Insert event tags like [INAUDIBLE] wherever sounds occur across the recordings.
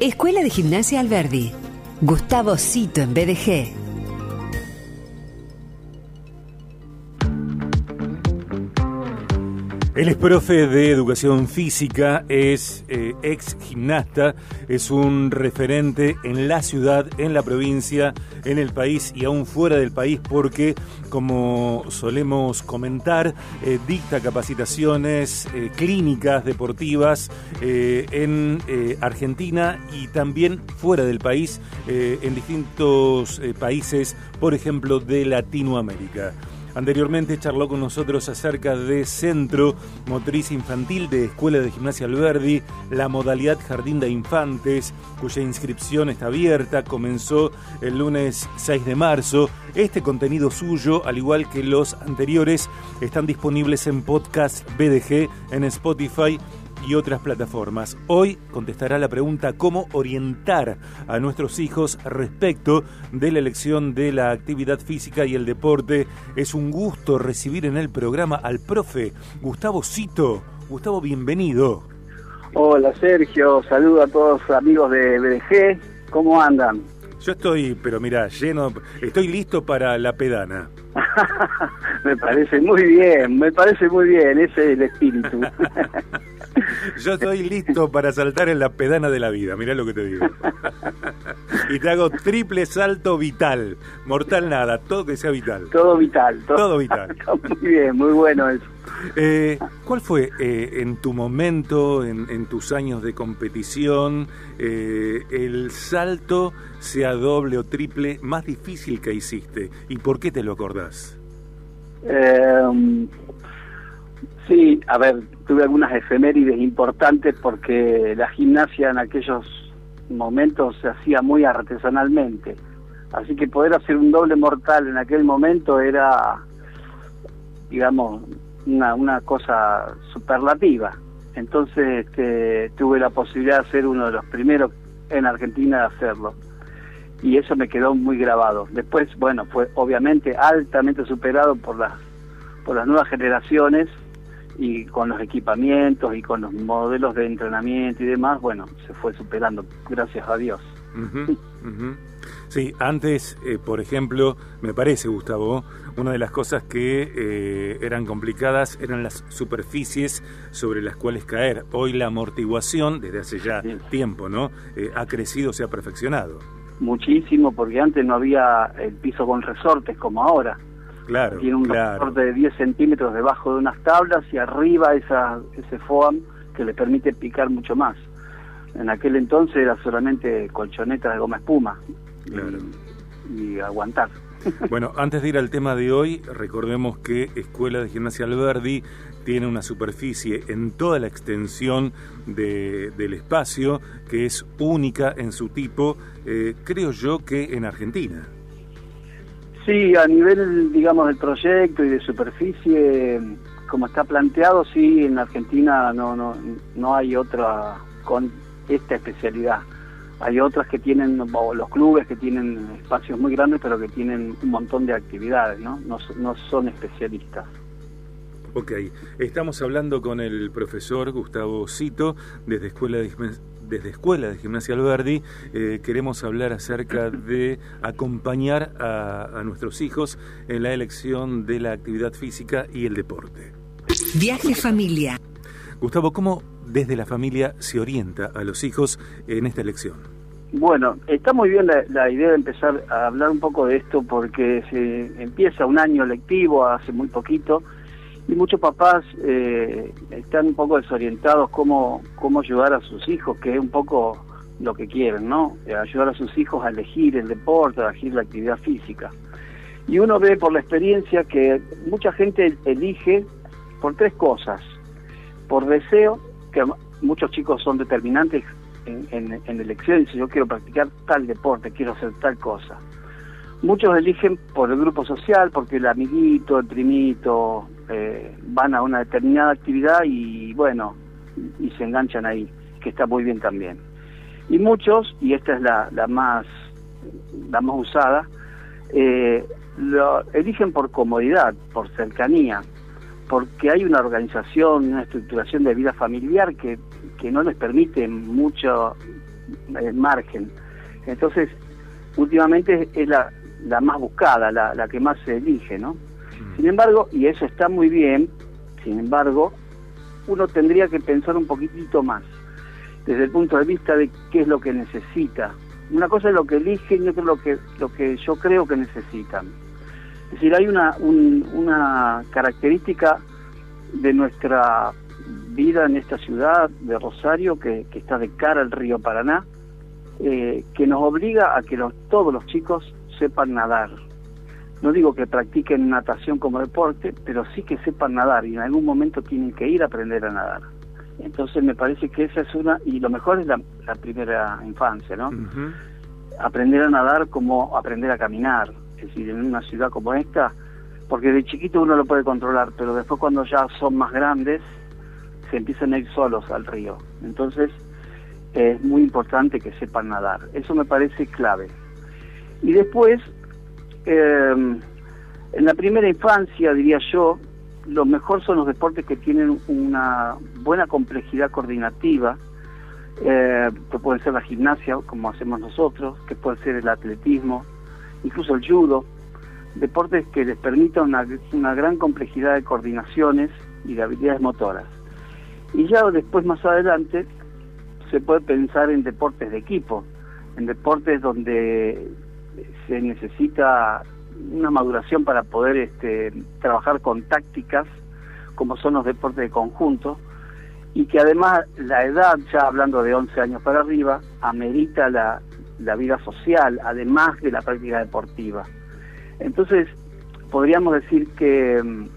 Escuela de Gimnasia Alberdi. Gustavo Cito en BDG. Él es profe de educación física, es eh, ex gimnasta, es un referente en la ciudad, en la provincia, en el país y aún fuera del país porque, como solemos comentar, eh, dicta capacitaciones eh, clínicas deportivas en Argentina y también fuera del país, en distintos países, por ejemplo, de Latinoamérica. Anteriormente charló con nosotros acerca de Centro Motriz Infantil de Escuela de Gimnasia Alberdi, la modalidad Jardín de Infantes, cuya inscripción está abierta, comenzó el lunes 6 de marzo. Este contenido suyo, al igual que los anteriores, están disponibles en podcast BDG, en Spotify y otras plataformas. Hoy contestará la pregunta cómo orientar a nuestros hijos respecto de la elección de la actividad física y el deporte. Es un gusto recibir en el programa al profe Gustavo Cito. Gustavo, bienvenido. Hola Sergio, saludo a todos los amigos de BDG. ¿Cómo andan? Yo estoy, pero mira, lleno, estoy listo para la pedana. [LAUGHS] me parece muy bien, me parece muy bien, ese es el espíritu. [LAUGHS] [LAUGHS] Yo estoy listo para saltar en la pedana de la vida, mirá lo que te digo. Y te hago triple salto vital, mortal nada, todo que sea vital. Todo vital. Todo, vital. [LAUGHS] muy bien, muy bueno eso. Eh, ¿Cuál fue eh, en tu momento, en, tus años de competición, eh, el salto, sea doble o triple, más difícil que hiciste? ¿Y por qué te lo acordás? Sí, a ver, tuve algunas efemérides importantes porque la gimnasia en aquellos momentos se hacía muy artesanalmente. Así que poder hacer un doble mortal en aquel momento era, digamos, una, una cosa superlativa. Entonces este, tuve la posibilidad de ser uno de los primeros en Argentina de hacerlo. Y eso me quedó muy grabado. Después, bueno, fue obviamente altamente superado por las, por las nuevas generaciones y con los equipamientos y con los modelos de entrenamiento y demás, bueno, se fue superando, gracias a Dios. Sí, antes, eh, por ejemplo, me parece, Gustavo, una de las cosas que eh, eran complicadas eran las superficies sobre las cuales caer. Hoy la amortiguación, desde hace ya tiempo, ¿no? Eh, ha crecido, se ha perfeccionado. Muchísimo, porque antes no había el piso con resortes como ahora. Claro, Tiene un resorte de 10 centímetros debajo de unas tablas y arriba esa, ese foam que le permite picar mucho más. En aquel entonces era solamente colchonetas de goma espuma y, aguantar. [LAUGHS] Bueno, antes de ir al tema de hoy, recordemos que Escuela de Gimnasia Alberdi tiene una superficie en toda la extensión del espacio que es única en su tipo, eh, creo yo que en Argentina. Sí, a nivel, digamos, del proyecto y de superficie, como está planteado, sí, en Argentina no, no, no hay otra con esta especialidad. Hay otras que tienen, los clubes que tienen espacios muy grandes, pero que tienen un montón de actividades, ¿no? No, no son especialistas. Ok, estamos hablando con el profesor Gustavo Cito desde Escuela desde Escuela de Gimnasia Alberdi eh, queremos hablar acerca de acompañar a, nuestros hijos en la elección de la actividad física y el deporte. Viaje familia. Gustavo, ¿cómo desde la familia se orienta a los hijos en esta elección? Bueno, está muy bien la, la, idea de empezar a hablar un poco de esto porque se empieza un año lectivo hace muy poquito y muchos papás eh, están un poco desorientados cómo, cómo ayudar a sus hijos, que es un poco lo que quieren, ¿no? Eh, ayudar a sus hijos a elegir el deporte, a elegir la actividad física. Y uno ve por la experiencia que mucha gente elige por tres cosas. Por deseo, que muchos chicos son determinantes en, en, elección, yo quiero practicar tal deporte, quiero hacer tal cosa. Muchos eligen por el grupo social, porque el amiguito, el primito, eh, van a una determinada actividad y bueno, y se enganchan ahí, que está muy bien también. Y muchos, y esta es la, la más la más usada, eh, lo eligen por comodidad, por cercanía, porque hay una organización, una estructuración de vida familiar que, que no les permite mucho eh, margen. Entonces, últimamente es la, la más buscada, la, la que más se elige, ¿no? Sin embargo, y eso está muy bien, sin embargo, uno tendría que pensar un poquitito más, desde el punto de vista de qué es lo que necesita. Una cosa es lo que eligen y otra lo que, lo que yo creo que necesitan. Es decir, hay una, una característica de nuestra vida en esta ciudad de Rosario, que, está de cara al río Paraná, eh, que nos obliga a que los, todos los chicos sepan nadar. No digo que practiquen natación como deporte, pero sí que sepan nadar y en algún momento tienen que ir a aprender a nadar. Entonces me parece que esa es una, y lo mejor es la, primera infancia, ¿no? Aprender a nadar como aprender a caminar, es decir, en una ciudad como esta, porque de chiquito uno lo puede controlar, pero después cuando ya son más grandes, se empiezan a ir solos al río. Entonces, es muy importante que sepan nadar. Eso me parece clave. Y después, em, en la primera infancia, diría yo, lo mejor son los deportes que tienen una buena complejidad coordinativa, eh, que puede ser la gimnasia, como hacemos nosotros, que puede ser el atletismo, incluso el judo, deportes que les permitan una, una gran complejidad de coordinaciones y de habilidades motoras. Y ya después, más adelante, se puede pensar en deportes de equipo, en deportes donde se necesita una maduración para poder este, trabajar con tácticas, como son los deportes de conjunto, y que además la edad, ya hablando de 11 años para arriba, amerita la, la vida social, además de la práctica deportiva. Entonces, podríamos decir que mm,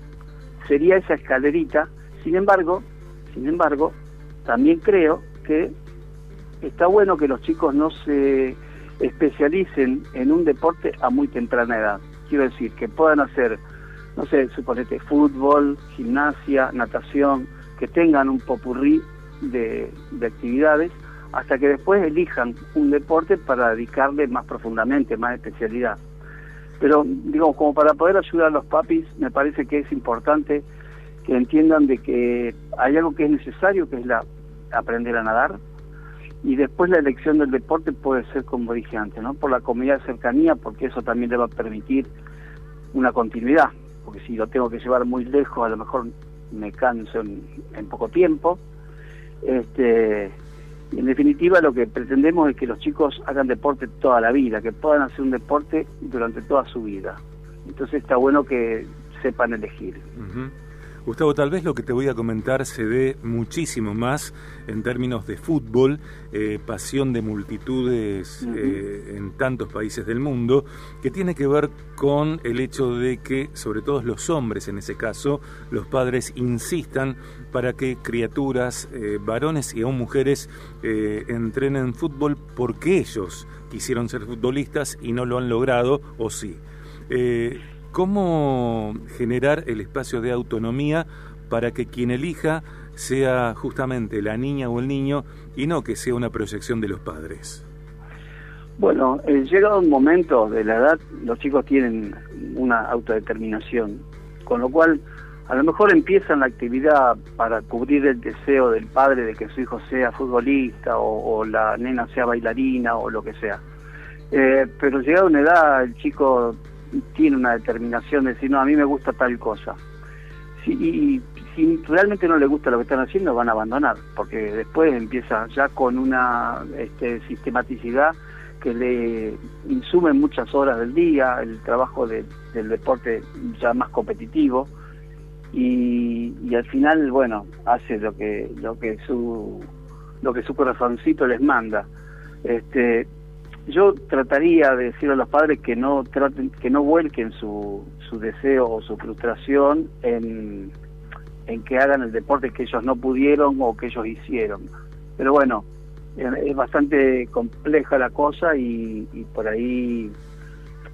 sería esa escalerita, sin embargo, sin embargo, también creo que está bueno que los chicos no se especialicen en un deporte a muy temprana edad. Quiero decir, que puedan hacer, no sé, suponete, fútbol, gimnasia, natación, que tengan un popurrí de, de actividades hasta que después elijan un deporte para dedicarle más profundamente, más especialidad. Pero, digamos, como para poder ayudar a los papis, me parece que es importante que entiendan de que hay algo que es necesario, que es la aprender a nadar, y después la elección del deporte puede ser como dije antes, ¿no? Por la comida de cercanía, porque eso también le va a permitir una continuidad, porque si lo tengo que llevar muy lejos, a lo mejor me canso en, poco tiempo. Este, en definitiva, lo que pretendemos es que los chicos hagan deporte toda la vida, que puedan hacer un deporte durante toda su vida. Entonces está bueno que sepan elegir. Gustavo, tal vez lo que te voy a comentar se ve muchísimo más en términos de fútbol, eh, pasión de multitudes eh, en tantos países del mundo, que tiene que ver con el hecho de que, sobre todo los hombres en ese caso, los padres insistan para que criaturas, eh, varones y aún mujeres, entrenen fútbol porque ellos quisieron ser futbolistas y no lo han logrado, o sí. ¿Cómo generar el espacio de autonomía para que quien elija sea justamente la niña o el niño y no que sea una proyección de los padres? Bueno, eh, llegado un momento de la edad, los chicos tienen una autodeterminación, con lo cual a lo mejor empiezan la actividad para cubrir el deseo del padre de que su hijo sea futbolista o, la nena sea bailarina o lo que sea. Eh, pero llegado a una edad, el chico tiene una determinación de decir, no, a mí me gusta tal cosa. y si realmente no le gusta lo que están haciendo, van a abandonar, porque después empieza ya con una este, sistematicidad que le insume muchas horas del día, el trabajo del deporte ya más competitivo, y, y, al final, bueno, hace lo que, lo que su lo que su corazoncito les manda. Este, yo trataría de decir a los padres que no traten, que no vuelquen su, su deseo o su frustración en, en que hagan el deporte que ellos no pudieron o que ellos hicieron. Pero bueno, es bastante compleja la cosa y, por ahí,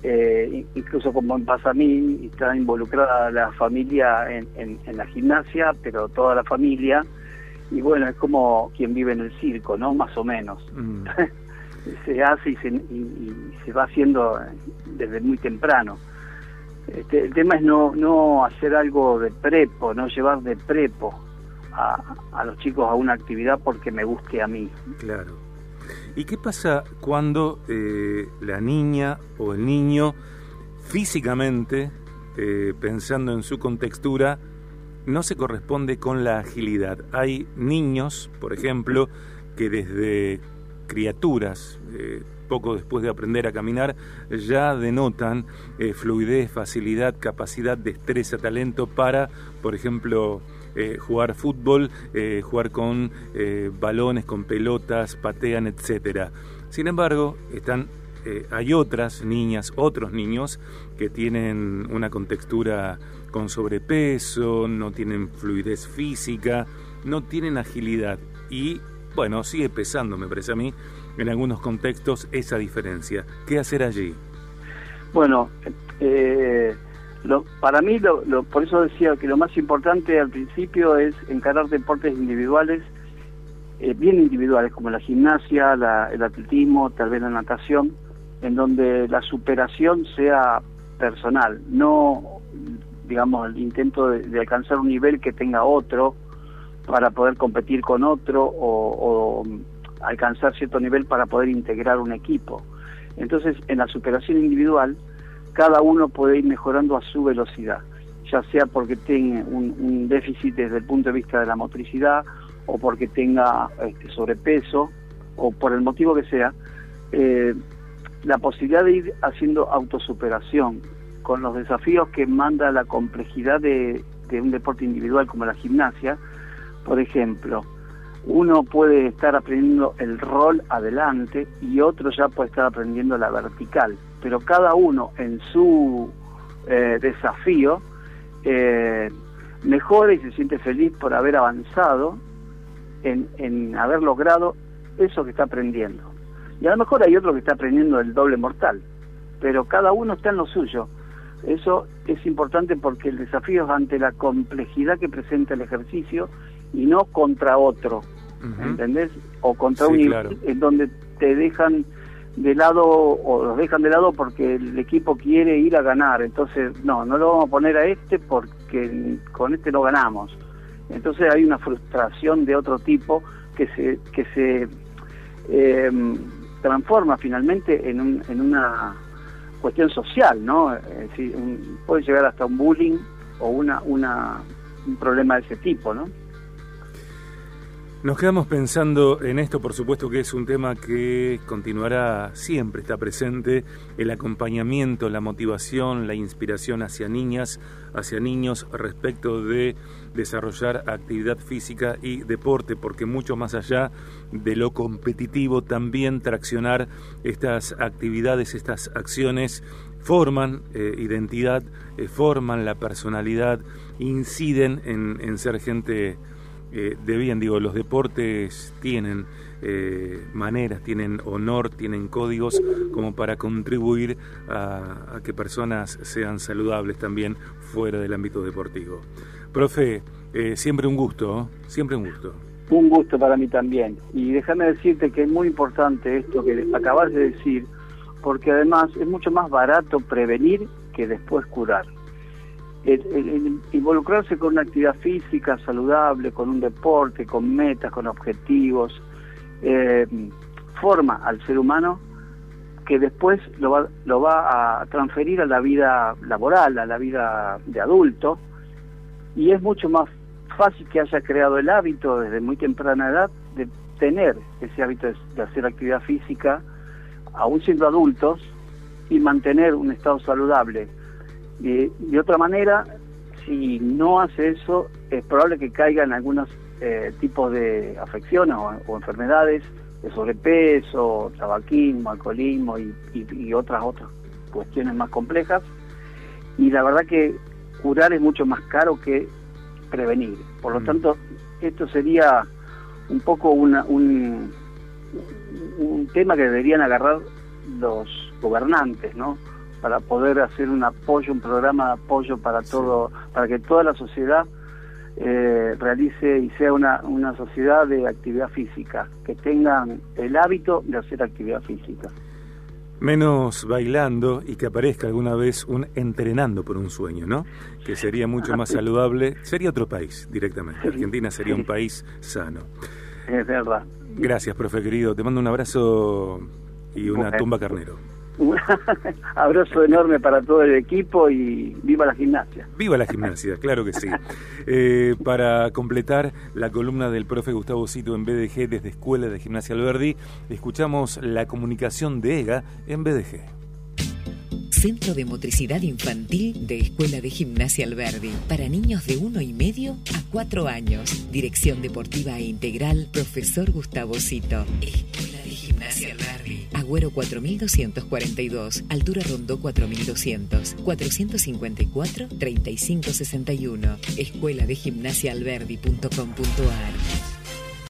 eh, incluso como me pasa a mí, está involucrada la familia en, en, la gimnasia, pero toda la familia, y bueno, es como quien vive en el circo, ¿no? Más o menos. Mm. [LAUGHS] se hace y se, y, se va haciendo desde muy temprano. Este, el tema es no, no hacer algo de prepo, no llevar de prepo a, a, los chicos a una actividad porque me guste a mí. Claro. ¿Y qué pasa cuando eh, la niña o el niño físicamente, eh, pensando en su contextura, no se corresponde con la agilidad? Hay niños, por ejemplo, que desde criaturas, eh, poco después de aprender a caminar, ya denotan fluidez, facilidad, capacidad, destreza, talento para, por ejemplo, eh, jugar fútbol, eh, jugar con eh, balones, con pelotas, patean, etcétera. Sin embargo, están hay otras niñas, otros niños que tienen una contextura con sobrepeso, no tienen fluidez física, no tienen agilidad y bueno, sigue pesando, me parece a mí, en algunos contextos esa diferencia. ¿Qué hacer allí? Bueno, eh, para mí, lo, por eso decía que lo más importante al principio es encarar deportes individuales, eh, bien individuales, como la gimnasia, el atletismo, tal vez la natación, en donde la superación sea personal, no, digamos, el intento de, alcanzar un nivel que tenga otro para poder competir con otro o, alcanzar cierto nivel para poder integrar un equipo. Entonces, en la superación individual, cada uno puede ir mejorando a su velocidad, ya sea porque tenga un, déficit desde el punto de vista de la motricidad o porque tenga este, sobrepeso o por el motivo que sea, eh, la posibilidad de ir haciendo autosuperación con los desafíos que manda la complejidad de un deporte individual como la gimnasia, por ejemplo, uno puede estar aprendiendo el rol adelante y otro ya puede estar aprendiendo la vertical pero cada uno en su eh, desafío eh, mejora y se siente feliz por haber avanzado en, en haber logrado eso que está aprendiendo. Y a lo mejor hay otro que está aprendiendo el doble mortal, pero cada uno está en lo suyo. Eso es importante porque el desafío es ante la complejidad que presenta el ejercicio y no contra otro, ¿entendés? O contra un en donde te dejan de lado o los dejan de lado porque el equipo quiere ir a ganar. Entonces, no, no lo vamos a poner a este porque con este no ganamos. Entonces hay una frustración de otro tipo que se, que se em, transforma finalmente en, un, en una cuestión social, ¿no? puede llegar hasta un bullying o una, una, un problema de ese tipo, ¿no? Nos quedamos pensando en esto, por supuesto que es un tema que continuará siempre, está presente, el acompañamiento, la motivación, la inspiración hacia niñas, hacia niños respecto de desarrollar actividad física y deporte, porque mucho más allá de lo competitivo, también traccionar estas actividades, estas acciones forman eh, identidad, eh, forman la personalidad, inciden en, en ser gente eh, de bien, digo, los deportes tienen eh, maneras, tienen honor, tienen códigos como para contribuir a, que personas sean saludables también fuera del ámbito deportivo. Profe, eh, siempre un gusto, siempre un gusto. Un gusto para mí también. Y déjame decirte que es muy importante esto que acabas de decir, porque además es mucho más barato prevenir que después curar involucrarse con una actividad física saludable, con un deporte, con metas, con objetivos, eh, forma al ser humano que después lo va, lo va a transferir a la vida laboral, a la vida de adulto, y es mucho más fácil que haya creado el hábito desde muy temprana edad de tener ese hábito de hacer actividad física, aún siendo adultos, y mantener un estado saludable de otra manera, si no hace eso, es probable que caiga en algunos eh, tipos de afecciones o, enfermedades de sobrepeso, tabaquismo, alcoholismo y, otras otras cuestiones más complejas. Y la verdad que curar es mucho más caro que prevenir. Por lo mm. tanto, esto sería un poco una, un, un tema que deberían agarrar los gobernantes, ¿no? Para poder hacer un apoyo, un programa de apoyo para todo, para que toda la sociedad eh, realice y sea una, una sociedad de actividad física, que tengan el hábito de hacer actividad física. Menos bailando y que aparezca alguna vez un entrenando por un sueño, ¿no? Que sería mucho más [LAUGHS] saludable. Sería otro país directamente. Argentina sería un país sano. es verdad. Gracias, profe querido. Te mando un abrazo y una tumba carnero. Un [LAUGHS] abrazo enorme para todo el equipo y viva la gimnasia. Viva la gimnasia, [LAUGHS] claro que sí. Eh, para completar la columna del profe Gustavo Cito en BDG desde Escuela de Gimnasia Alberdi, escuchamos la comunicación de EGA en BDG. Centro de Motricidad Infantil de Escuela de Gimnasia Alberdi. Para niños de uno y medio a cuatro años. Dirección Deportiva e Integral, Profesor Gustavo Cito. Escuela de Gimnasia Alberdi. Agüero 4242. Altura Rondó 4200. 454 3561. Escuela de Gimnasia Alberdi.com.ar.